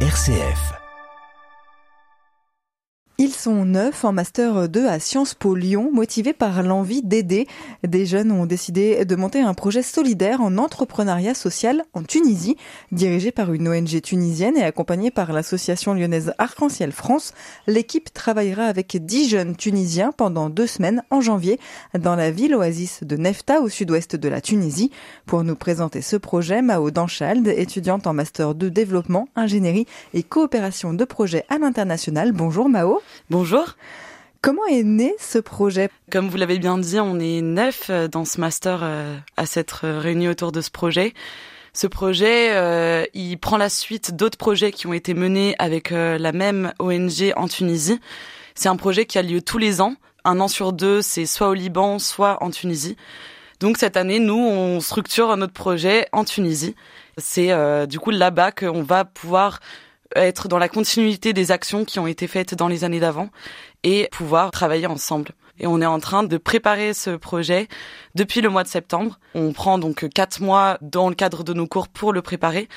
RCF. Ils sont neuf en Master 2 à Sciences Po Lyon, motivés par l'envie d'aider. Des jeunes ont décidé de monter un projet solidaire en entrepreneuriat social en Tunisie, dirigé par une ONG tunisienne et accompagné par l'association lyonnaise Arc-en-Ciel France. L'équipe travaillera avec dix jeunes tunisiens pendant deux semaines en janvier dans la ville oasis de Nefta au sud-ouest de la Tunisie. Pour nous présenter ce projet, Mao Danchald, étudiante en Master 2 développement, ingénierie et coopération de projets à l'international. Bonjour Mao. Bonjour. Comment est né ce projet? Comme vous l'avez bien dit, on est neuf euh, dans ce master euh, à s'être réunis autour de ce projet. Ce projet, euh, il prend la suite d'autres projets qui ont été menés avec la même ONG en Tunisie. C'est un projet qui a lieu tous les ans. Un an sur deux, c'est soit au Liban, soit en Tunisie. Donc cette année, nous, on structure notre projet en Tunisie. C'est du coup là-bas qu'on va pouvoir être dans la continuité des actions qui ont été faites dans les années d'avant et pouvoir travailler ensemble. Et on est en train de préparer ce projet depuis le mois de septembre. On prend donc quatre mois dans le cadre de nos cours pour le préparer.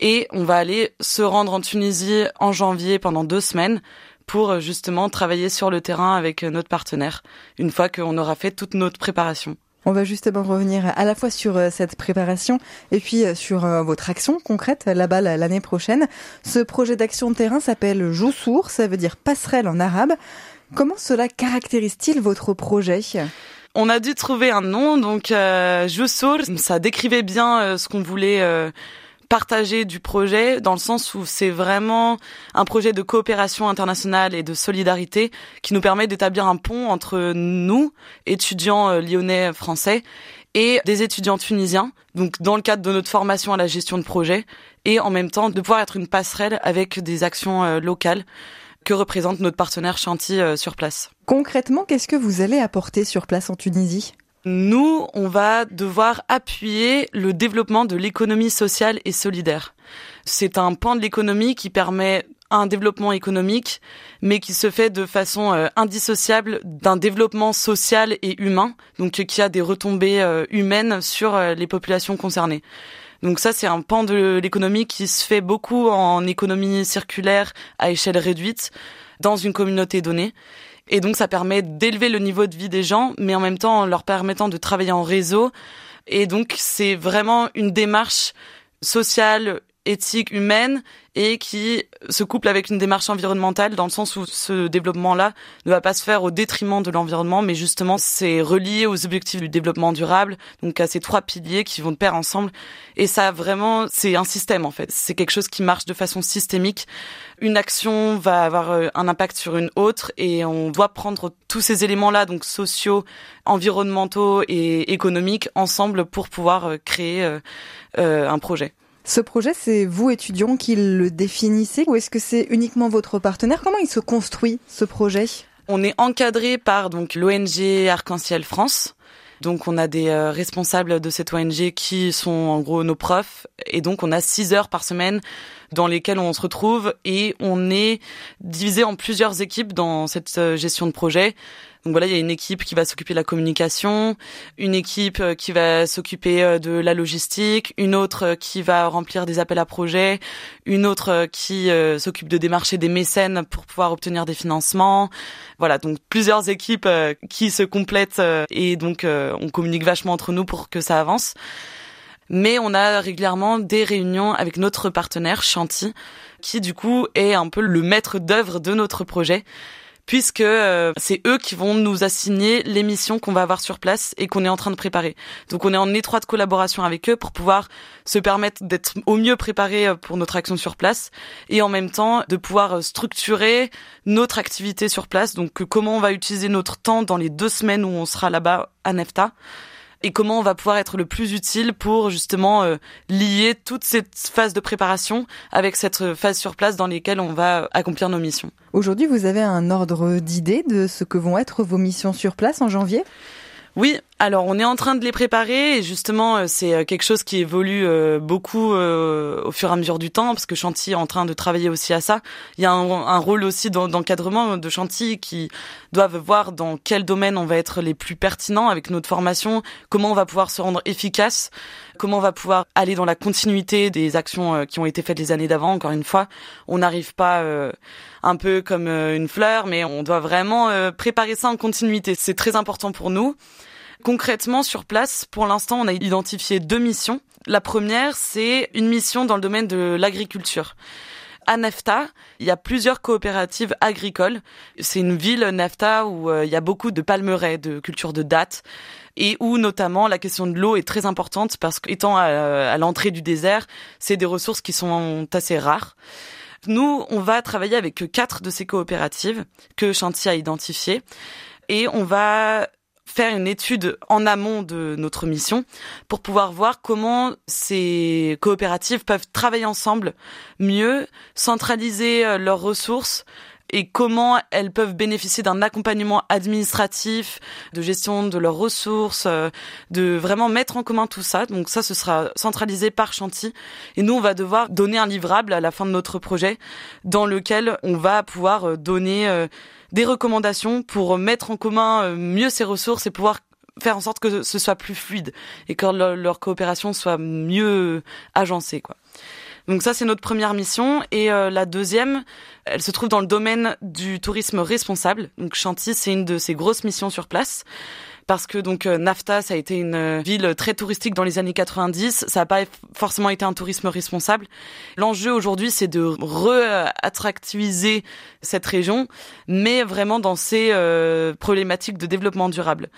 Et on va aller se rendre en Tunisie en janvier pendant deux semaines pour justement travailler sur le terrain avec notre partenaire une fois qu'on aura fait toute notre préparation. On va justement revenir à la fois sur euh, cette préparation et puis euh, sur euh, votre action concrète là-bas l'année prochaine. Ce projet d'action de terrain s'appelle Joussour, ça veut dire passerelle en arabe. Comment cela caractérise-t-il votre projet? On a dû trouver un nom, donc Joussour, ça décrivait bien ce qu'on voulait partagé du projet dans le sens où c'est vraiment un projet de coopération internationale et de solidarité qui nous permet d'établir un pont entre nous, étudiants euh, lyonnais français, et des étudiants tunisiens, donc dans le cadre de notre formation à la gestion de projet, et en même temps de pouvoir être une passerelle avec des actions euh, locales que représente notre partenaire Chanty euh, sur place. Concrètement, qu'est-ce que vous allez apporter sur place en Tunisie? Nous, on va devoir appuyer le développement de l'économie sociale et solidaire. C'est un point de l'économie qui permet un développement économique, mais qui se fait de façon euh, indissociable d'un développement social et humain, donc qui a des retombées euh, humaines sur euh, les populations concernées. Donc ça, c'est un pan de l'économie qui se fait beaucoup en économie circulaire à échelle réduite dans une communauté donnée. Et donc ça permet d'élever le niveau de vie des gens, mais en même temps en leur permettant de travailler en réseau. Et donc c'est vraiment une démarche sociale, éthique, humaine et qui se couple avec une démarche environnementale dans le sens où ce développement-là ne va pas se faire au détriment de l'environnement, mais justement c'est relié aux objectifs du développement durable, donc à ces trois piliers qui vont de pair ensemble. Et ça vraiment, c'est un système en fait. C'est quelque chose qui marche de façon systémique. Une action va avoir euh, un impact sur une autre et on doit prendre tous ces éléments-là, donc sociaux, environnementaux et économiques, ensemble pour pouvoir euh, créer euh, un projet. Ce projet, c'est vous, étudiants, qui le définissez ou est-ce que c'est uniquement votre partenaire? Comment il se construit, ce projet? On est encadré par donc l'ONG Arc-en-Ciel France. Donc on a des euh, responsables de cette ONG qui sont en gros nos profs et donc on a six heures par semaine dans lesquelles on se retrouve et on est divisé en plusieurs équipes dans cette euh, gestion de projet. Donc voilà, il y a une équipe qui va s'occuper de la communication, une équipe euh, qui va s'occuper euh, de la logistique, une autre euh, qui va remplir des appels à projets, une autre qui s'occupe de démarcher des mécènes pour pouvoir obtenir des financements. Voilà, donc plusieurs équipes qui se complètent et donc on communique vachement entre nous pour que ça avance. Mais on a régulièrement des réunions avec notre partenaire Chanty, qui du coup est un peu le maître d'œuvre de notre projet puisque euh, c'est eux qui vont nous assigner les missions qu'on va avoir sur place et qu'on est en train de préparer. Donc on est en étroite collaboration avec eux pour pouvoir se permettre d'être au mieux préparé euh, pour notre action sur place et en même temps de pouvoir euh, structurer notre activité sur place. Donc comment on va utiliser notre temps dans les deux semaines où on sera là-bas à Nefta et comment on va pouvoir être le plus utile pour justement euh, lier toute cette phase de préparation avec cette phase sur place dans lesquelles on va accomplir nos missions. Aujourd'hui, vous avez un ordre d'idées de ce que vont être vos missions sur place en janvier? Oui, alors on est en train de les préparer et justement euh, c'est euh, quelque chose qui évolue euh, beaucoup au fur et à mesure du temps parce que Chantilly est en train de travailler aussi à ça. Il y a un, rôle aussi d'encadrement de Chantilly qui doivent voir dans quel domaine on va être les plus pertinents avec notre formation, comment on va pouvoir se rendre efficace, comment on va pouvoir aller dans la continuité des actions qui ont été faites les années d'avant. Encore une fois, on n'arrive pas un peu comme une fleur, mais on doit vraiment préparer ça en continuité. C'est très important pour nous. Concrètement, sur place, pour l'instant, on a identifié deux missions. La première, c'est une mission dans le domaine de l'agriculture. À Nefta, il y a plusieurs coopératives agricoles. C'est une ville, Nefta, où euh, il y a beaucoup de palmeraies, de culture de dattes, et où notamment la question de l'eau est très importante parce qu'étant à, à l'entrée du désert, c'est des ressources qui sont assez rares. Nous, on va travailler avec quatre de ces coopératives que Chantier a identifiées et on va faire une étude en amont de notre mission pour pouvoir voir comment ces coopératives peuvent travailler ensemble mieux, centraliser euh, leurs ressources et comment elles peuvent bénéficier d'un accompagnement administratif, de gestion de leurs ressources, euh, de vraiment mettre en commun tout ça. Donc ça, ce sera centralisé par Chanty. Et nous, on va devoir donner un livrable à la fin de notre projet dans lequel on va pouvoir euh, donner des recommandations pour mettre en commun euh, mieux ces ressources et pouvoir faire en sorte que ce soit plus fluide et que leur, coopération soit mieux agencée quoi. Donc ça c'est notre première mission et euh, la deuxième, elle se trouve dans le domaine du tourisme responsable. Donc Chantilly c'est une de ces grosses missions sur place parce que donc euh, Nafta, ça a été une euh, ville très touristique dans les années 90. Ça n'a pas forcément été un tourisme responsable. L'enjeu aujourd'hui, c'est de re-attractiviser cette région, mais vraiment dans ces euh, problématiques de développement durable.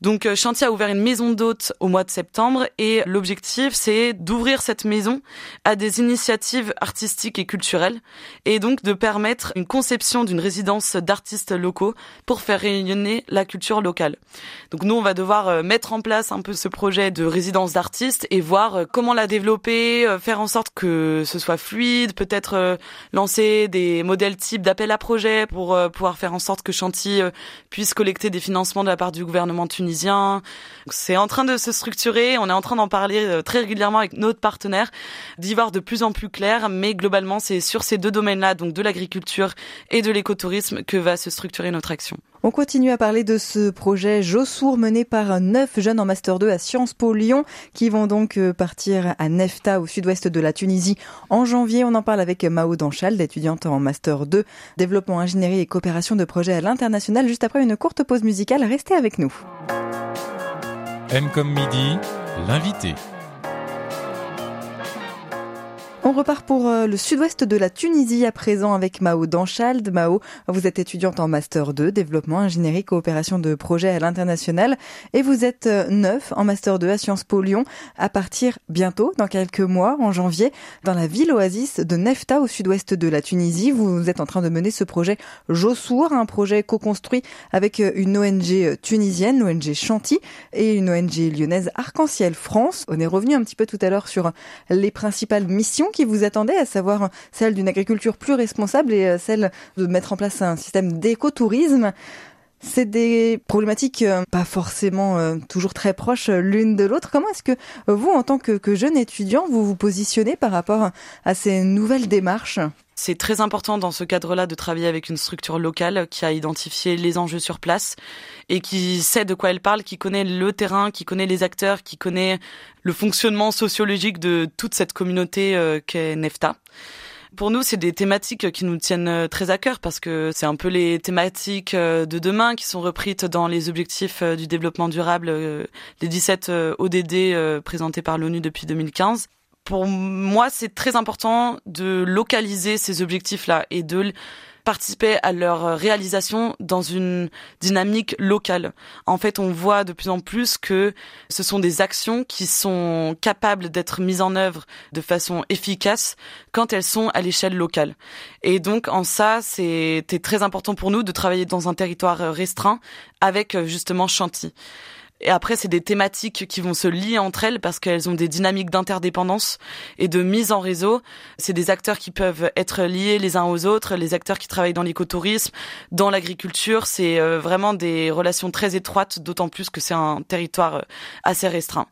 Donc euh, Chantier a ouvert une maison d'hôtes au mois de septembre et l'objectif c'est d'ouvrir cette maison à des initiatives artistiques et culturelles et donc de permettre une conception d'une résidence d'artistes locaux pour faire rayonner la culture locale. Donc nous on va devoir euh, mettre en place un peu ce projet de résidence d'artistes et voir euh, comment la développer, faire en sorte que ce soit fluide, peut-être lancer des modèles types d'appel à projet pour pouvoir faire en sorte que Chantier puisse collecter des financements de la part du gouvernement tunisien c'est en train de se structurer, on est en train d'en parler euh, très régulièrement avec notre partenaire, d'y voir de plus en plus clair, mais globalement c'est sur ces deux domaines-là, donc de l'agriculture et de l'écotourisme, que va se structurer notre action. On continue à parler de ce projet Jossour mené par neuf jeunes en Master 2 à Sciences Po Lyon qui vont donc euh, partir à Nefta au sud-ouest de la Tunisie en janvier. On en parle avec Mao Danchal, étudiante en Master 2 Développement, Ingénierie et Coopération de projets à l'international juste après une courte pause musicale. Restez avec nous. M comme midi, l'invité. On repart pour euh, le sud-ouest de la Tunisie à présent avec Mao Danchald. Mao, vous êtes étudiante en Master 2, développement, ingénierie, coopération de projets à l'international et vous êtes euh, neuf en Master 2 à Sciences Po Lyon à partir bientôt, dans quelques mois, en janvier, dans la ville oasis de Nefta au sud-ouest de la Tunisie. Vous êtes en train de mener ce projet Jossour, un projet co-construit avec euh, une ONG tunisienne, l'ONG Chanty, et une ONG lyonnaise Arc-en-Ciel France. On est revenu un petit peu tout à l'heure sur les principales missions qui vous attendait, à savoir celle d'une agriculture plus responsable et euh, celle de mettre en place un système d'écotourisme. C'est des problématiques euh, pas forcément euh, toujours très proches l'une de l'autre. Comment est-ce que vous, en tant que, que jeune étudiant, vous vous positionnez par rapport à ces nouvelles démarches? C'est très important dans ce cadre-là de travailler avec une structure locale qui a identifié les enjeux sur place et qui sait de quoi elle parle, qui connaît le terrain, qui connaît les acteurs, qui connaît le fonctionnement sociologique de toute cette communauté euh, qu'est Nefta. Pour nous, c'est des thématiques qui nous tiennent euh, très à cœur parce que c'est un peu les thématiques euh, de demain qui sont reprises dans les objectifs du développement durable, les 17 ODD présentés par l'ONU depuis 2015 pour moi, c'est très important de localiser ces objectifs-là et de participer à leur réalisation dans une dynamique locale. En fait, on voit de plus en plus que ce sont des actions qui sont capables d'être mises en œuvre de façon efficace quand elles sont à l'échelle locale. Et donc, en ça, c'était très important pour nous de travailler dans un territoire restreint avec justement Chantilly. Et après, c'est des thématiques qui vont se lier entre elles parce qu'elles ont des dynamiques d'interdépendance et de mise en réseau. C'est des acteurs qui peuvent être liés les uns aux autres, les acteurs qui travaillent dans l'écotourisme, dans l'agriculture. C'est euh, vraiment des relations très étroites, d'autant plus que c'est un territoire euh, assez restreint.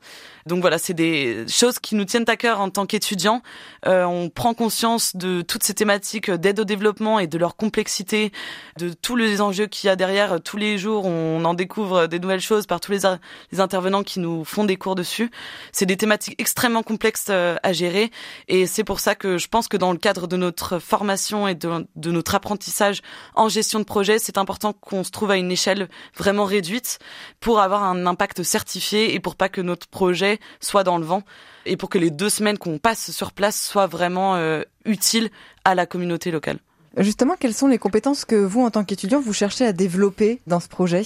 Donc voilà, c'est des choses qui nous tiennent à cœur en tant qu'étudiants. Euh, on prend conscience de toutes ces thématiques d'aide au développement et de leur complexité, de tous les enjeux qu'il y a derrière. Tous les jours, on en découvre des nouvelles choses par tous les, les intervenants qui nous font des cours dessus. C'est des thématiques extrêmement complexes euh, à gérer et c'est pour ça que je pense que dans le cadre de notre formation et de, notre apprentissage en gestion de projet, c'est important qu'on se trouve à une échelle vraiment réduite pour avoir un impact certifié et pour pas que notre projet soit dans le vent et pour que les deux semaines qu'on passe sur place soient vraiment euh, utiles à la communauté locale. Justement, quelles sont les compétences que vous, en tant qu'étudiant, vous cherchez à développer dans ce projet?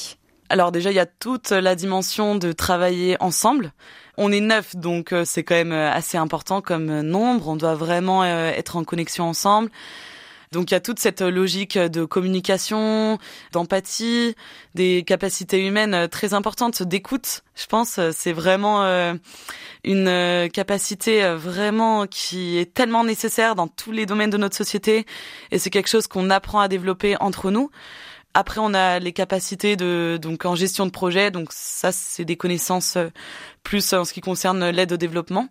Alors déjà, il y a toute la dimension de travailler ensemble. On est neuf, donc euh, c'est quand même euh, assez important comme nombre. On doit vraiment être en connexion ensemble. Donc il y a toute cette logique de communication, d'empathie, des capacités humaines très importantes d'écoute. Je pense c'est vraiment euh, une euh, capacité euh, vraiment qui est tellement nécessaire dans tous les domaines de notre société et c'est quelque chose qu'on apprend à développer entre nous. Après, on a les capacités de donc en gestion de projet, donc ça c'est des connaissances plus en ce qui concerne l'aide au développement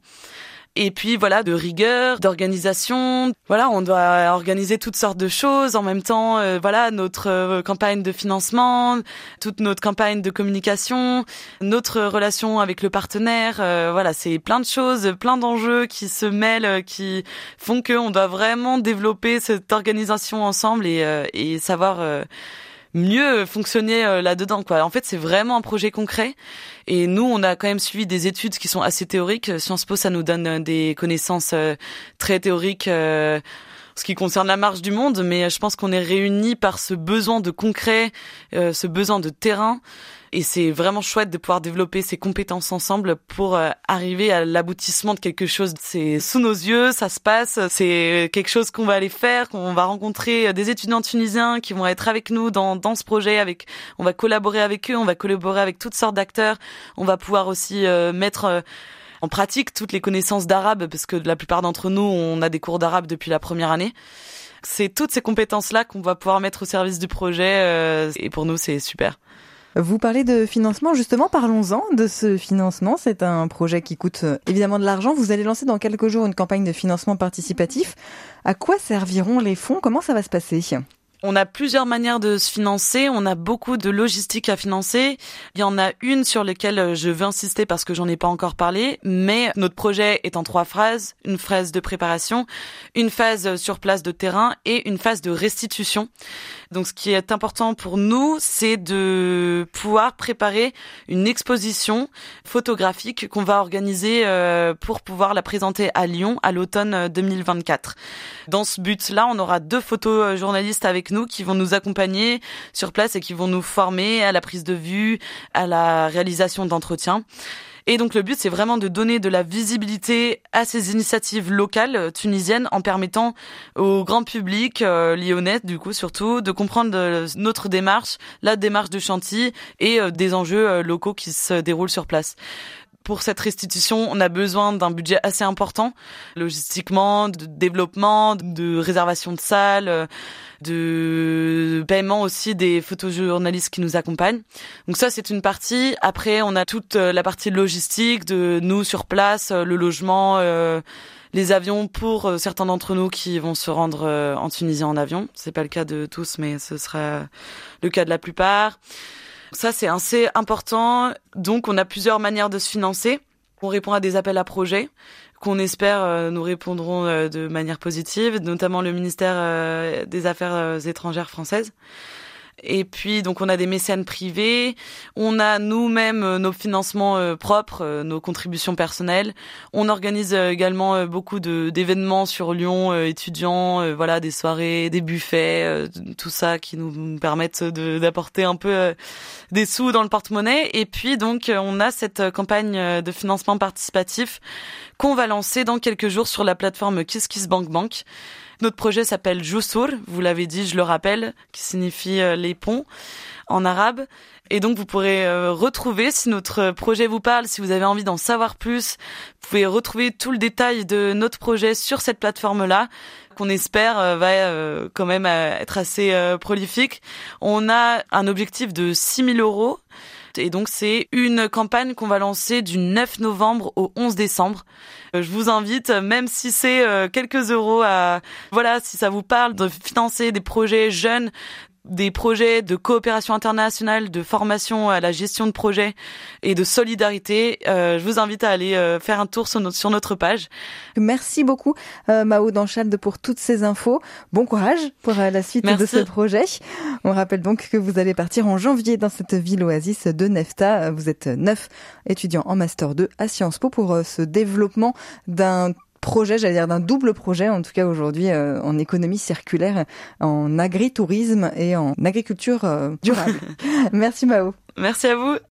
et puis voilà de rigueur, d'organisation. Voilà, on doit organiser toutes sortes de choses en même temps. Euh, voilà notre euh, campagne de financement, toute notre campagne de communication, notre relation avec le partenaire. Euh, voilà, c'est plein de choses, plein d'enjeux qui se mêlent, qui font que on doit vraiment développer cette organisation ensemble et, et savoir mieux fonctionner euh, là-dedans quoi. En fait, c'est vraiment un projet concret et nous on a quand même suivi des études qui sont assez théoriques. Sciences Po ça nous donne euh, des connaissances euh, très théoriques ce qui concerne la marche du monde, mais je pense qu'on est réunis par ce besoin de concret, ce besoin de terrain et c'est vraiment chouette de pouvoir développer ces compétences ensemble pour euh, arriver à l'aboutissement de quelque chose. C'est sous nos yeux, ça se passe, c'est quelque chose qu'on va aller faire, qu'on va rencontrer euh, des étudiants tunisiens qui vont être avec nous dans, dans ce projet, avec, on va collaborer avec eux, on va collaborer avec toutes sortes d'acteurs, on va pouvoir aussi euh, mettre en pratique toutes les connaissances d'arabe parce que la plupart d'entre nous on a des cours d'arabe depuis la première année. C'est toutes ces compétences là qu'on va pouvoir mettre au service du projet et pour nous c'est super. Vous parlez de financement, justement, parlons-en de ce financement. C'est un projet qui coûte euh, évidemment de l'argent. Vous allez lancer dans quelques jours une campagne de financement participatif. À quoi serviront les fonds? Comment ça va se passer? On a plusieurs manières de se financer, on a beaucoup de logistique à financer. Il y en a une sur laquelle euh, je veux insister parce que j'en ai pas encore parlé, mais notre projet est en trois phases. Une phase de préparation, une phase sur place de terrain et une phase de restitution. Donc ce qui est important pour nous, c'est de pouvoir préparer une exposition photographique qu'on va organiser euh, pour pouvoir la présenter à Lyon à l'automne 2024. Dans ce but-là, on aura deux photojournalistes avec nous qui vont nous accompagner sur place et qui vont nous former à la prise de vue, à la réalisation d'entretiens. Et donc le but, c'est vraiment de donner de la visibilité à ces initiatives locales euh, tunisiennes en permettant au grand public euh, lyonnais, du coup surtout, de comprendre euh, notre démarche, la démarche de Chantilly et des enjeux locaux qui se déroulent sur place pour cette restitution, on a besoin d'un budget assez important, logistiquement, de développement, de réservation de salles, de paiement aussi des photojournalistes qui nous accompagnent. Donc ça, c'est une partie. Après, on a toute euh, la partie logistique de nous sur place, euh, le logement, euh, les avions pour certains d'entre nous qui vont se rendre en Tunisie en avion. C'est pas le cas de tous, mais ce sera le cas de la plupart. Ça, c'est assez important. Donc, on a plusieurs manières de se financer. On répond à des appels à projets qu'on espère euh, nous répondront euh, de manière positive, notamment le ministère euh, des Affaires étrangères françaises. Et puis donc on a des mécènes privés, on a nous-mêmes euh, nos financements euh, propres, euh, nos contributions personnelles. On organise également beaucoup d'événements sur Lyon, étudiants, voilà des soirées, des buffets, tout ça qui nous permettent d'apporter un peu des sous dans le porte-monnaie. Et puis donc on a cette campagne de financement participatif qu'on va lancer dans quelques jours sur la plateforme KissKissBankBank. Bank. Notre projet s'appelle Jusur, vous l'avez dit, je le rappelle, qui signifie les Pont en arabe. Et donc vous pourrez euh, retrouver, si notre projet vous parle, si vous avez envie d'en savoir plus, vous pouvez retrouver tout le détail de notre projet sur cette plateforme-là qu'on espère euh, va euh, quand même être assez prolifique. On a un objectif de 6 000 euros. Et donc c'est une campagne qu'on va lancer du 9 novembre au 11 décembre. Je vous invite, même si c'est quelques euros à, voilà, si ça vous parle de financer des projets jeunes, des projets de coopération internationale, de formation à la gestion de projets et de solidarité, euh, je vous invite à aller euh, faire un tour sur notre, sur notre page. Merci beaucoup euh, Mao Danchald pour toutes ces infos. Bon courage pour la suite de ce projet. On rappelle donc que vous allez partir en janvier dans cette ville oasis de Nefta. Vous êtes neuf étudiants en Master 2 à Sciences Po pour ce développement d'un projet, j'allais dire d'un double projet, en tout cas aujourd'hui euh, en économie circulaire, en agritourisme et en agriculture euh, durable. Merci Mao. Merci à vous.